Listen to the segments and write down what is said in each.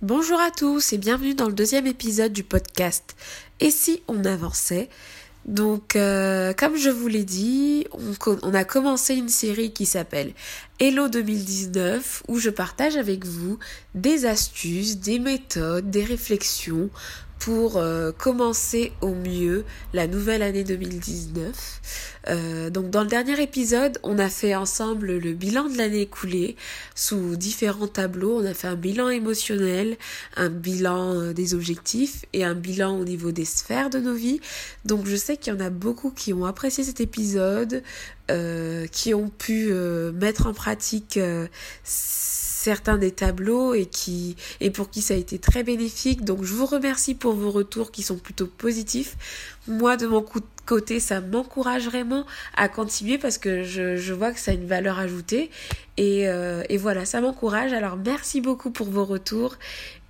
Bonjour à tous et bienvenue dans le deuxième épisode du podcast. Et si on avançait? Donc euh, comme je vous l'ai dit, on, on, a commencé une série qui s'appelle Hello 2019 où je partage avec vous des astuces, des méthodes, des réflexions pour euh, commencer au mieux la nouvelle année 2019. Euh, donc dans le dernier épisode, on a fait ensemble le bilan de l'année écoulée sous différents tableaux. On a fait un bilan émotionnel, un bilan euh, des objectifs et un bilan au niveau des sphères de nos vies. Donc je sais qu'il y en a beaucoup qui ont apprécié cet épisode, qui ont pu mettre en pratique certains des tableaux et qui et pour qui ça a été très bénéfique. Donc je vous remercie pour vos retours qui sont plutôt positifs. Moi de mon côté, ça m'encourage vraiment à continuer parce que je, vois que ça a une valeur ajoutée euh, et voilà, ça m'encourage. Alors merci beaucoup pour vos retours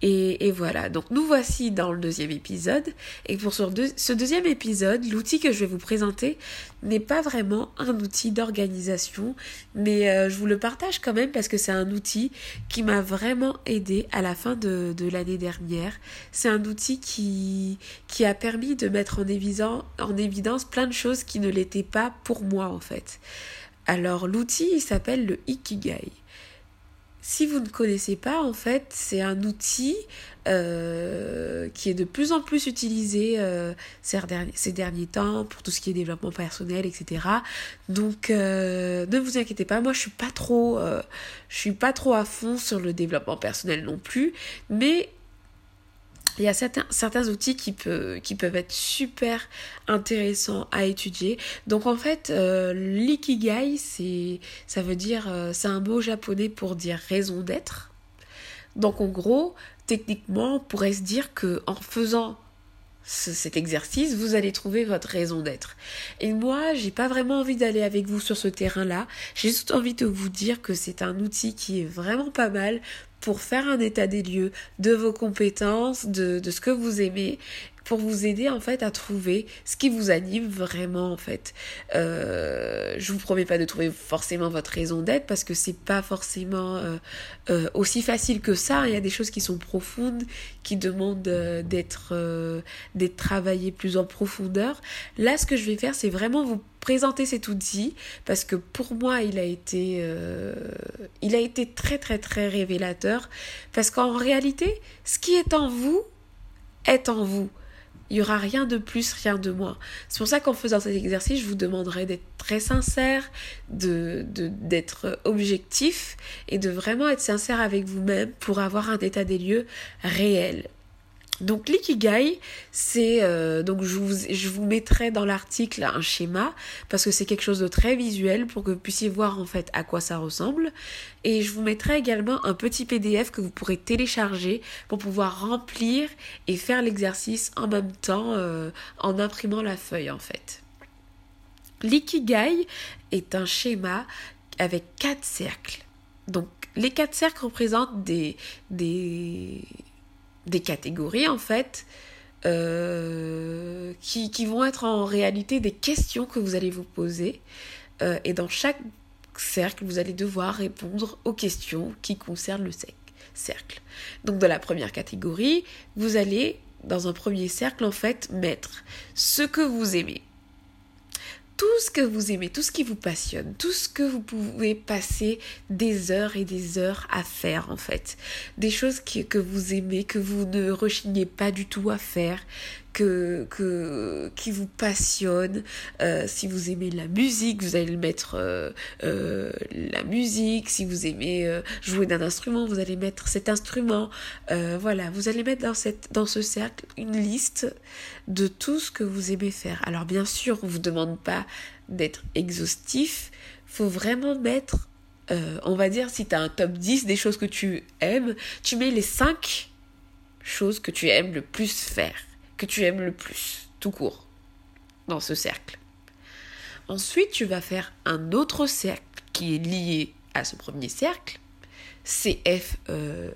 et, voilà, donc nous voici dans le deuxième épisode. Et pour ce, deuxième épisode, l'outil que je vais vous présenter n'est pas vraiment un outil d'organisation, mais euh, je vous le partage quand même parce que c'est un outil qui m'a vraiment aidé à la fin de, l'année dernière. C'est un outil qui, qui a permis de mettre en évidence, en évidence plein de choses qui ne l'étaient pas pour moi en fait. Alors l'outil, il s'appelle le Ikigai. Si vous ne connaissez pas, en fait, c'est un outil euh, qui est de plus en plus utilisé euh, ces, derniers, ces, derniers, temps pour tout ce qui est développement personnel, etc. Donc, euh, ne vous inquiétez pas, moi je suis pas trop, je suis pas trop à fond sur le développement personnel non plus, mais il y a certains, outils qui peuvent être super intéressants à étudier. Donc en fait, euh, l'ikigai, c'est, ça veut dire, euh, c'est un mot japonais pour dire raison d'être. Donc en gros, techniquement, on pourrait se dire que en faisant cet exercice, vous allez trouver votre raison d'être. Et moi, j'ai pas vraiment envie d'aller avec vous sur ce terrain-là. J'ai juste envie de vous dire que c'est un outil qui est vraiment pas mal pour faire un état des lieux de vos compétences, de, de ce que vous aimez pour vous aider en fait à trouver ce qui vous anime vraiment en fait. Euh, je vous promets pas de trouver forcément votre raison d'être parce que c'est pas forcément euh, euh, aussi facile que ça. Il y a des choses qui sont profondes, qui demandent d'être d'être travaillées plus en profondeur. Là, ce que je vais faire, c'est vraiment vous présenter cet outil parce que pour moi il a été euh, il a été très très très révélateur parce qu'en réalité ce qui est en vous est en vous il n'y aura rien de plus, rien de moins. C'est pour ça qu'en faisant cet exercice, je vous demanderai d'être très sincère, de, d'être objectif et de vraiment être sincère avec vous-même pour avoir un état des lieux réel. Donc l'ikigai, c'est euh, donc je vous, mettrai dans l'article un schéma parce que c'est quelque chose de très visuel pour que vous puissiez voir en fait à quoi ça ressemble et je vous mettrai également un petit PDF que vous pourrez télécharger pour pouvoir remplir et faire l'exercice en même temps euh, en imprimant la feuille en fait. L'ikigai est un schéma avec quatre cercles. Donc les quatre cercles représentent des des des catégories en fait euh, qui, vont être en réalité des questions que vous allez vous poser euh, et dans chaque cercle vous allez devoir répondre aux questions qui concernent le cercle. Donc dans la première catégorie vous allez dans un premier cercle en fait mettre ce que vous aimez tout ce que vous aimez, tout ce qui vous passionne, tout ce que vous pouvez passer des heures et des heures à faire en fait. Des choses que vous aimez, que vous ne rechignez pas du tout à faire, que, qui vous passionne. Euh, si vous aimez la musique, vous allez mettre euh, euh, la musique. Si vous aimez jouer d'un instrument, vous allez mettre cet instrument. Voilà, vous allez mettre dans, cette, dans ce cercle une liste de tout ce que vous aimez faire. Alors bien sûr, on vous demande pas d'être exhaustif. Faut vraiment mettre, on va dire, si tu as un top 10 des choses que tu aimes, tu mets les 5 choses que tu aimes le plus faire, que tu aimes le plus, tout court, dans ce cercle. Ensuite, tu vas faire un autre cercle qui est lié à ce premier cercle. CF, euh,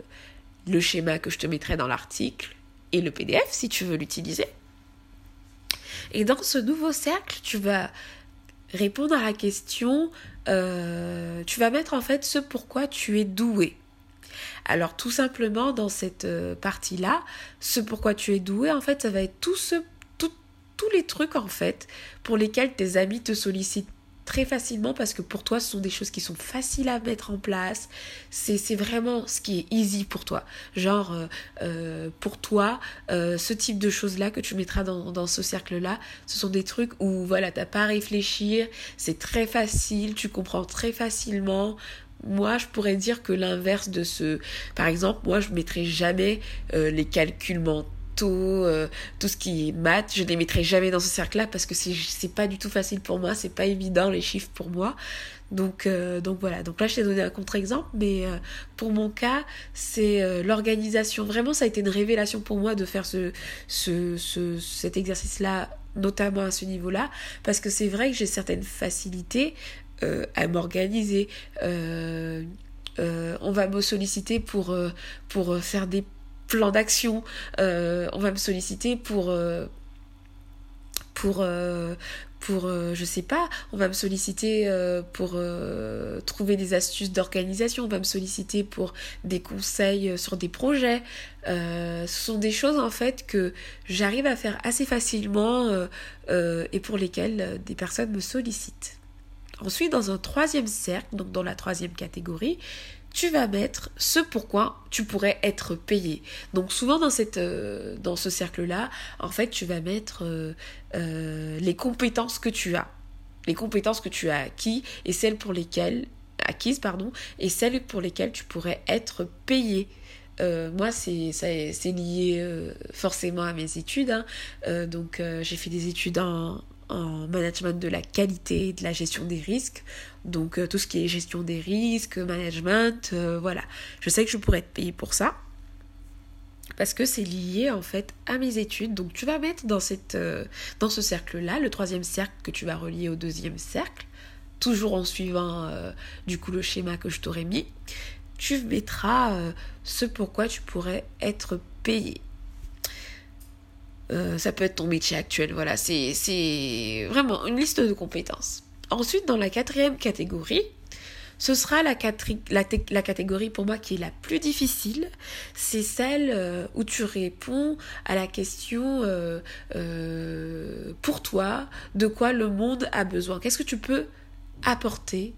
le schéma que je te mettrai dans l'article, et le PDF si tu veux l'utiliser. Et dans ce nouveau cercle, tu vas répondre à la question, euh, tu vas mettre en fait ce pourquoi tu es doué. Alors tout simplement dans cette euh, partie-là, ce pourquoi tu es doué, en fait, ça va être tous les trucs en fait pour lesquels tes amis te sollicitent très facilement parce que pour toi ce sont des choses qui sont faciles à mettre en place. C'est vraiment ce qui est easy pour toi. Genre euh, euh, pour toi ce type de choses là que tu mettras dans, dans ce cercle là ce sont des trucs où voilà t'as pas à réfléchir c'est très facile tu comprends très facilement moi, je pourrais dire que l'inverse de ce... Par exemple, moi, je mettrais jamais les calculs mentaux euh, tout ce qui est maths, je ne les mettrai jamais dans ce cercle-là parce que c'est pas du tout facile pour moi, c'est pas évident les chiffres pour moi. Donc, euh, donc voilà, donc là je t'ai donné un contre-exemple, mais euh, pour mon cas, c'est l'organisation. Vraiment, ça a été une révélation pour moi de faire ce, ce, ce cet exercice-là, notamment à ce niveau-là, parce que c'est vrai que j'ai certaines facilités à m'organiser. on va me solliciter pour, faire des plan d'action. Euh, on va me solliciter pour euh, pour euh, pour je sais pas, on va me solliciter pour trouver des astuces d'organisation, on va me solliciter pour des conseils sur des projets. ce sont des choses en fait que j'arrive à faire assez facilement et pour lesquelles des personnes me sollicitent. Ensuite, dans un troisième cercle, donc dans la troisième catégorie, tu vas mettre ce pourquoi tu pourrais être payé. Donc souvent dans, euh, ce cercle-là, en fait, tu vas mettre euh, euh, les compétences que tu as. Les compétences que tu as acquis et celles pour lesquelles acquises pardon et celles pour lesquelles tu pourrais être payé. moi, c'est lié forcément à mes études. Hein. donc, j'ai fait des études en, en management de la qualité de la gestion des risques. Donc euh, tout ce qui est gestion des risques, management, euh, voilà. Je sais que je pourrais être payée pour ça. Parce que c'est lié en fait à mes études. Donc tu vas mettre dans, euh, dans ce cercle-là, le troisième cercle que tu vas relier au deuxième cercle, toujours en suivant du coup le schéma que je t'aurais mis, tu mettras ce pourquoi tu pourrais être payé. Euh, ça peut être ton métier actuel. Voilà, c'est vraiment une liste de compétences. Ensuite, dans la quatrième catégorie, ce sera la, catégorie pour moi qui est la plus difficile. C'est celle euh, où tu réponds à la question euh, pour toi, de quoi le monde a besoin. Qu'est-ce que tu peux apporter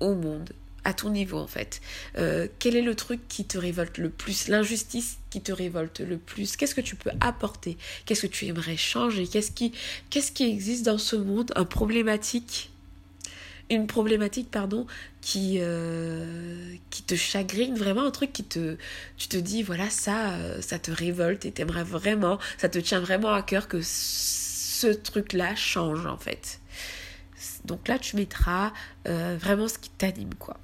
au monde? À ton niveau en fait. Euh, quel est le truc qui te révolte le plus L'injustice qui te révolte le plus? Qu'est-ce que tu peux apporter? Qu'est-ce que tu aimerais changer? Qu'est-ce qui, qui existe dans ce monde? Un problématique? Une problématique pardon qui euh, qui te chagrine vraiment? Un truc qui te tu te dis voilà ça euh, ça te révolte et t'aimerais vraiment ça te tient vraiment à cœur que ce truc là change en fait. Donc là tu mettras vraiment ce qui t'anime quoi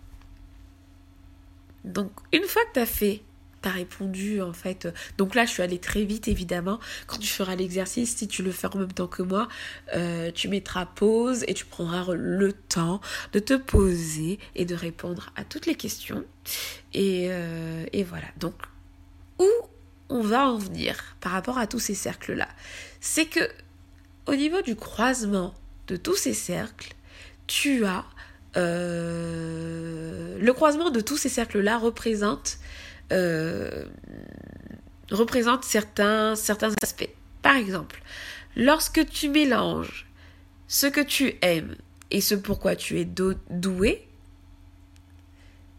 donc, une fois que tu fait, tu as répondu en fait. Donc là, je suis allée très vite évidemment. Quand tu feras l'exercice, si tu le fais en même temps que moi, euh, tu mettras pause et tu prendras le temps de te poser et de répondre à toutes les questions. Et, euh, et voilà. Donc, où on va en venir par rapport à tous ces cercles-là? C'est que au niveau du croisement de tous ces cercles, tu as euh, le croisement de tous ces cercles-là représente, euh, représente certains, aspects. Par exemple, lorsque tu mélanges ce que tu aimes et ce pourquoi tu es doué,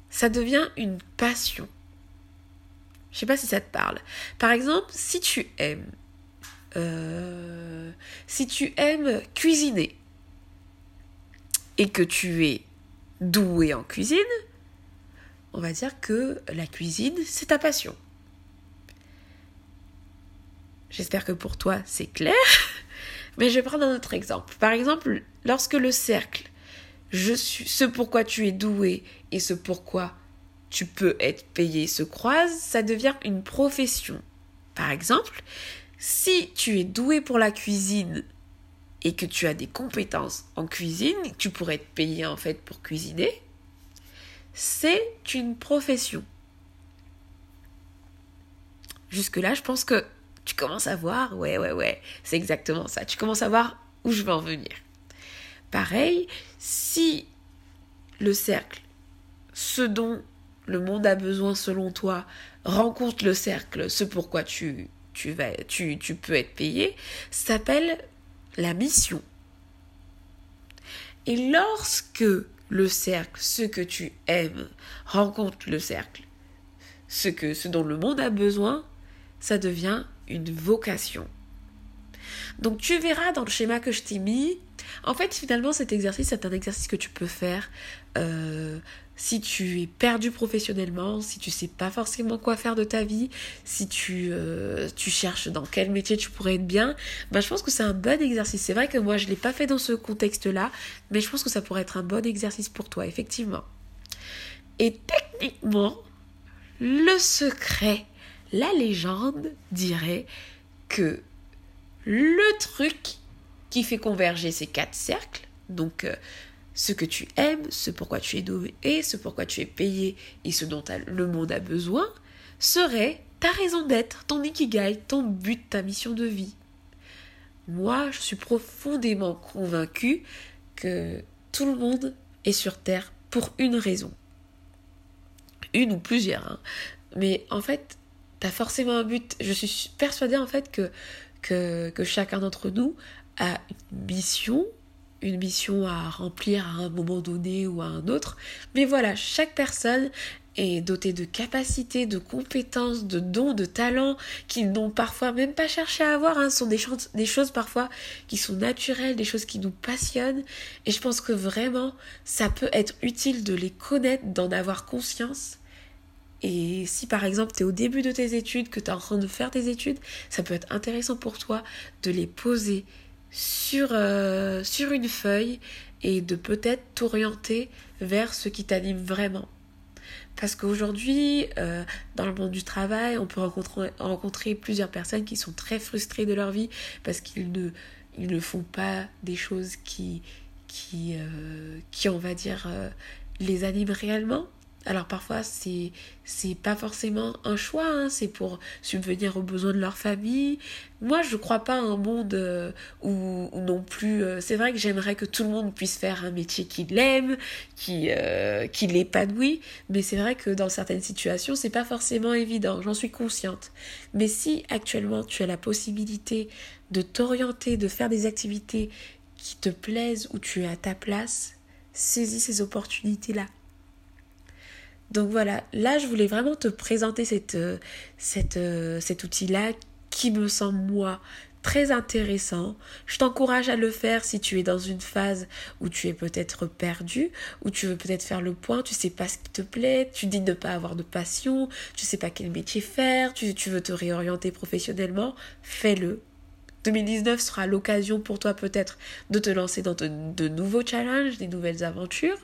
ça devient une passion. Je sais pas si ça te parle. Par exemple, si tu aimes, euh, si tu aimes cuisiner, et que tu es doué en cuisine, on va dire que la cuisine, c'est ta passion. J'espère que pour toi, c'est clair. Mais je vais prendre un autre exemple. Par exemple, lorsque le cercle, je suis, ce pourquoi tu es doué et ce pourquoi tu peux être payé se croisent, ça devient une profession. Par exemple, si tu es doué pour la cuisine et que tu as des compétences en cuisine, tu pourrais te payer en fait pour cuisiner, c'est une profession. Jusque-là, je pense que tu commences à voir, ouais, ouais, ouais, c'est exactement ça. Tu commences à voir où je veux en venir. Pareil, si le cercle, ce dont le monde a besoin selon toi, rencontre le cercle, ce pourquoi tu, tu, vas, tu, tu peux être payé, s'appelle la mission. Et lorsque le cercle, ce que tu aimes, rencontre le cercle, ce, que, ce dont le monde a besoin, ça devient une vocation. Donc tu verras dans le schéma que je t'ai mis, en fait finalement cet exercice c'est un exercice que tu peux faire euh, si tu es perdu professionnellement, si tu sais pas forcément quoi faire de ta vie, si tu, euh, tu cherches dans quel métier tu pourrais être bien, ben je pense que c'est un bon exercice. C'est vrai que moi je l'ai pas fait dans ce contexte-là, mais je pense que ça pourrait être un bon exercice pour toi, effectivement. Et techniquement, le secret, la légende dirait que le truc qui fait converger ces quatre cercles, donc euh, ce que tu aimes, ce pourquoi tu es doué, ce pourquoi tu es payé et ce dont le monde a besoin, serait ta raison d'être, ton ikigai, ton but, ta mission de vie. Moi, je suis profondément convaincue que tout le monde est sur Terre pour une raison. Une ou plusieurs. Hein. Mais en fait, tu as forcément un but. Je suis persuadée en fait que, que chacun d'entre nous a une mission une mission à remplir à un moment donné ou à un autre. Mais voilà, chaque personne est dotée de capacités, de compétences, de dons, de talents qu'ils n'ont parfois même pas cherché à avoir. Hein. Ce sont des, choses, des choses parfois qui sont naturelles, des choses qui nous passionnent. Et je pense que vraiment, ça peut être utile de les connaître, d'en avoir conscience. Et si par exemple tu es au début de tes études, que tu es en train de faire tes études, ça peut être intéressant pour toi de les poser, sur, euh, sur une feuille et de peut-être t'orienter vers ce qui t'anime vraiment. Parce qu'aujourd'hui, euh, dans le monde du travail, on peut rencontrer, rencontrer, plusieurs personnes qui sont très frustrées de leur vie parce qu'ils ne, ils ne font pas des choses qui, qui, euh, qui on va dire, les animent réellement. Alors parfois c'est c'est pas forcément un choix, hein, c'est pour subvenir aux besoins de leur famille. Moi je crois pas à un monde euh, où, non plus. Euh, c'est vrai que j'aimerais que tout le monde puisse faire un métier qu'il aime, qui euh, qui l'épanouit, mais c'est vrai que dans certaines situations c'est pas forcément évident. J'en suis consciente. Mais si actuellement tu as la possibilité de t'orienter, de faire des activités qui te plaisent où tu es à ta place, saisis ces opportunités là donc voilà, là je voulais vraiment te présenter cette, euh, euh, cet outil-là qui me semble moi très intéressant. Je t'encourage à le faire si tu es dans une phase où tu es peut-être perdu, où tu veux peut-être faire le point, tu sais pas ce qui te plaît, tu dis ne pas avoir de passion, tu sais pas quel métier faire, tu, tu veux te réorienter professionnellement, fais-le. 2019 sera l'occasion pour toi peut-être de te lancer dans de nouveaux challenges, des nouvelles aventures.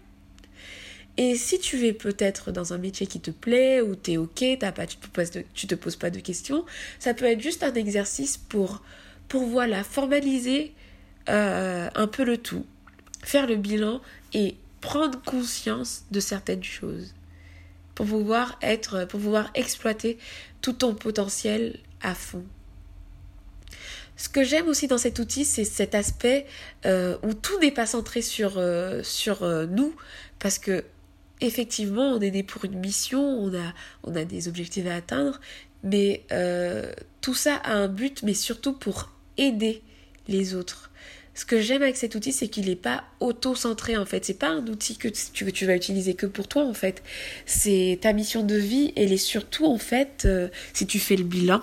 Et si tu es peut-être dans un métier qui te plaît, ou tu es ok, pas, tu, te te poses pas de questions, ça peut être juste un exercice pour, pour voilà, formaliser euh, un peu le tout, faire le bilan et prendre conscience de certaines choses pour pouvoir être, pour pouvoir exploiter tout ton potentiel à fond. Ce que j'aime aussi dans cet outil, c'est cet aspect euh, où tout n'est pas centré sur, euh, sur nous, parce que effectivement, on est né pour une mission, on a, on a des objectifs à atteindre, mais euh, tout ça a un but, mais surtout pour aider les autres. Ce que j'aime avec cet outil, c'est qu'il n'est pas auto-centré en fait. C'est pas un outil que tu, que tu vas utiliser que pour toi en fait. C'est ta mission de vie, elle est surtout en fait, euh, si tu fais le bilan,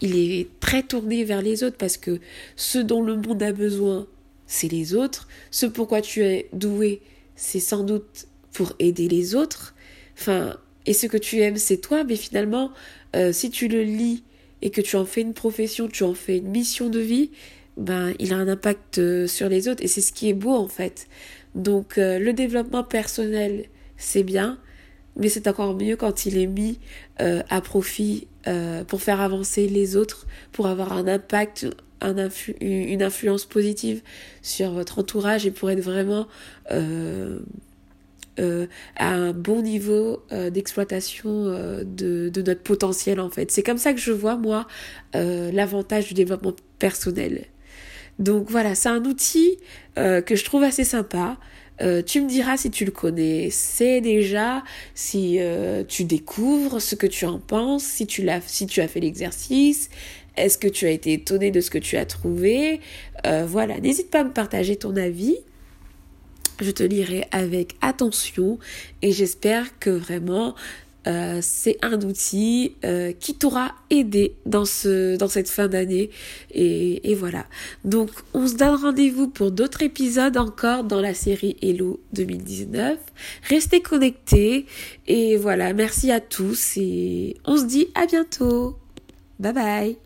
il est très tourné vers les autres parce que ce dont le monde a besoin, c'est les autres. Ce pourquoi tu es doué, c'est sans doute pour aider les autres. Enfin, et ce que tu aimes, c'est toi, mais finalement, euh, si tu le lis et que tu en fais une profession, tu en fais une mission de vie, ben, il a un impact euh, sur les autres et c'est ce qui est beau en fait. Donc, euh, le développement personnel, c'est bien, mais c'est encore mieux quand il est mis à profit pour faire avancer les autres, pour avoir un impact, un une influence positive sur votre entourage et pour être vraiment euh, à un bon niveau euh, d'exploitation euh, de, de, notre potentiel en fait. C'est comme ça que je vois moi l'avantage du développement personnel. Donc voilà, c'est un outil que je trouve assez sympa. Euh, tu me diras si tu le connais, c'est déjà, si euh, tu découvres ce que tu en penses, si tu, l'as, si tu as fait l'exercice, est-ce que tu as été étonné de ce que tu as trouvé euh, Voilà, n'hésite pas à me partager ton avis. Je te lirai avec attention et j'espère que vraiment euh, c'est un outil euh, qui t'aura aidé dans, ce, dans cette fin d'année. Et, et, voilà. Donc, on se donne rendez-vous pour d'autres épisodes encore dans la série Hello 2019. Restez connectés. Et voilà, merci à tous et on se dit à bientôt. Bye bye.